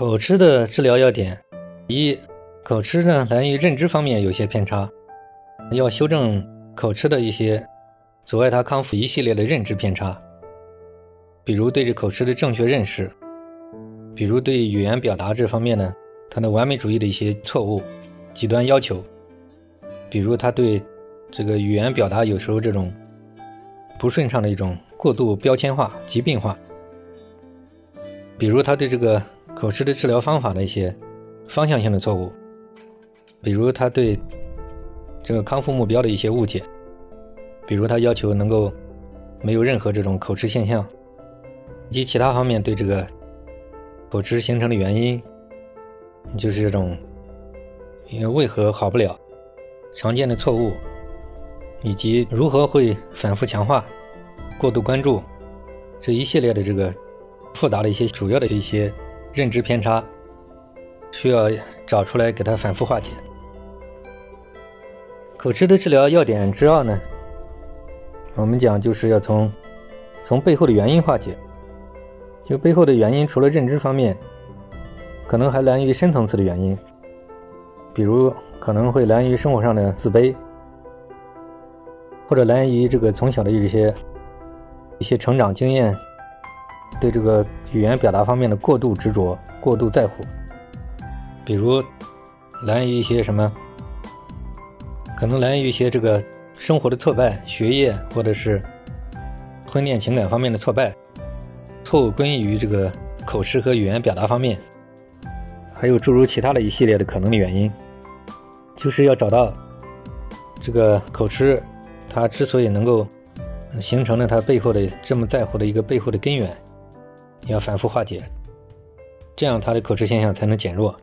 口吃的治疗要点：一、口吃呢来源于认知方面有些偏差，要修正口吃的一些阻碍他康复一系列的认知偏差，比如对这口吃的正确认识，比如对语言表达这方面呢，他的完美主义的一些错误、极端要求，比如他对这个语言表达有时候这种不顺畅的一种过度标签化、疾病化，比如他对这个。口吃的治疗方法的一些方向性的错误，比如他对这个康复目标的一些误解，比如他要求能够没有任何这种口吃现象，以及其他方面对这个口吃形成的原因，就是这种因为为何好不了，常见的错误，以及如何会反复强化，过度关注这一系列的这个复杂的一些主要的一些。认知偏差需要找出来给他反复化解。口吃的治疗要点之二呢，我们讲就是要从从背后的原因化解。就背后的原因，除了认知方面，可能还来源于深层次的原因，比如可能会来源于生活上的自卑，或者来源于这个从小的一些一些成长经验。对这个语言表达方面的过度执着、过度在乎，比如来源于一些什么，可能来源于一些这个生活的挫败、学业或者是婚恋情感方面的挫败，错误归于这个口吃和语言表达方面，还有诸如其他的一系列的可能的原因，就是要找到这个口吃，它之所以能够形成了它背后的这么在乎的一个背后的根源。要反复化解，这样他的口吃现象才能减弱。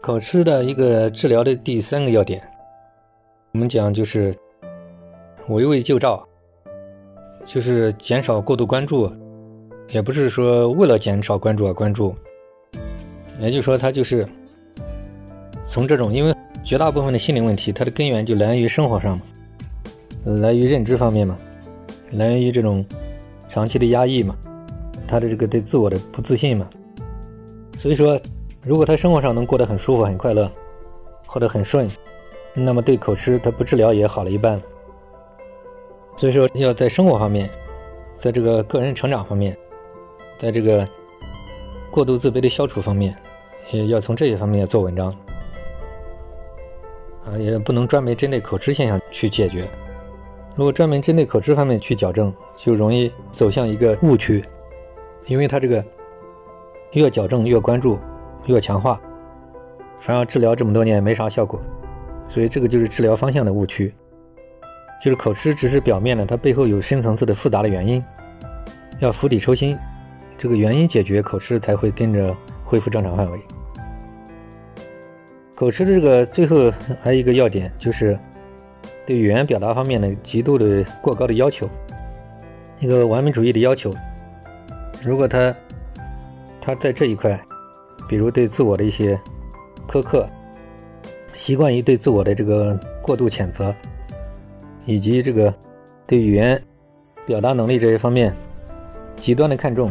口吃的一个治疗的第三个要点，我们讲就是围魏救赵，就是减少过度关注，也不是说为了减少关注而关注，也就是说他就是从这种，因为绝大部分的心理问题，它的根源就来源于生活上嘛，来源于认知方面嘛，来源于这种。长期的压抑嘛，他的这个对自我的不自信嘛，所以说，如果他生活上能过得很舒服、很快乐，或者很顺，那么对口吃他不治疗也好了一半。所以说，要在生活方面，在这个个人成长方面，在这个过度自卑的消除方面，也要从这些方面做文章啊，也不能专门针对口吃现象去解决。如果专门针对口吃方面去矫正，就容易走向一个误区，因为他这个越矫正越关注，越强化，反而治疗这么多年没啥效果，所以这个就是治疗方向的误区。就是口吃只是表面的，它背后有深层次的复杂的原因，要釜底抽薪，这个原因解决，口吃才会跟着恢复正常范围。口吃的这个最后还有一个要点就是。对语言表达方面的极度的过高的要求，一个完美主义的要求。如果他他在这一块，比如对自我的一些苛刻，习惯于对自我的这个过度谴责，以及这个对语言表达能力这些方面极端的看重，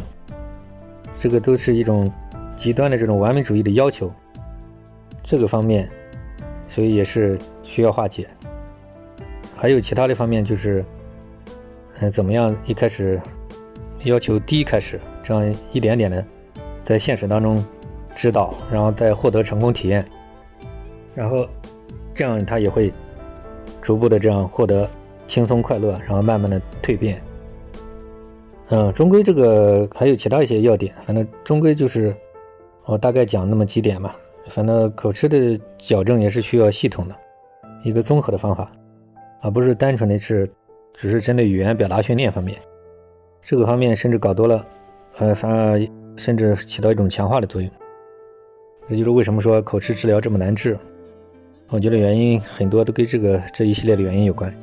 这个都是一种极端的这种完美主义的要求。这个方面，所以也是需要化解。还有其他的方面，就是，嗯，怎么样？一开始要求低开始，这样一点点的在现实当中指导，然后再获得成功体验，然后这样他也会逐步的这样获得轻松快乐，然后慢慢的蜕变。嗯，终归这个还有其他一些要点，反正终归就是我大概讲那么几点吧。反正口吃的矫正也是需要系统的一个综合的方法。而不是单纯的是，只是针对语言表达训练方面，这个方面甚至搞多了，呃，反而甚至起到一种强化的作用。也就是为什么说口吃治疗这么难治，我觉得原因很多都跟这个这一系列的原因有关。